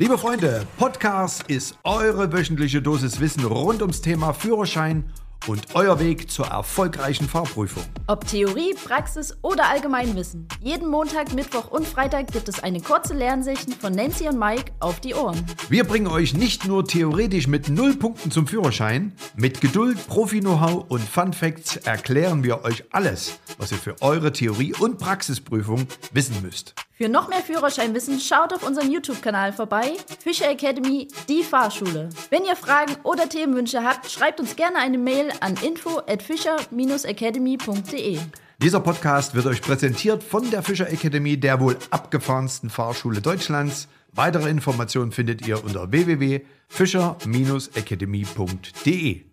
Liebe Freunde, Podcast ist eure wöchentliche Dosis Wissen rund ums Thema Führerschein und euer Weg zur erfolgreichen Fahrprüfung. Ob Theorie, Praxis oder Allgemeinwissen. Jeden Montag, Mittwoch und Freitag gibt es eine kurze Lernsichten von Nancy und Mike auf die Ohren. Wir bringen euch nicht nur theoretisch mit null Punkten zum Führerschein, mit Geduld, Profi-Know-how und Fun Facts erklären wir euch alles, was ihr für eure Theorie- und Praxisprüfung wissen müsst. Für noch mehr Führerscheinwissen schaut auf unserem YouTube-Kanal vorbei, Fischer Academy, die Fahrschule. Wenn ihr Fragen oder Themenwünsche habt, schreibt uns gerne eine Mail an info at fischer-academy.de. Dieser Podcast wird euch präsentiert von der Fischer Academy, der wohl abgefahrensten Fahrschule Deutschlands. Weitere Informationen findet ihr unter www.fischer-academy.de.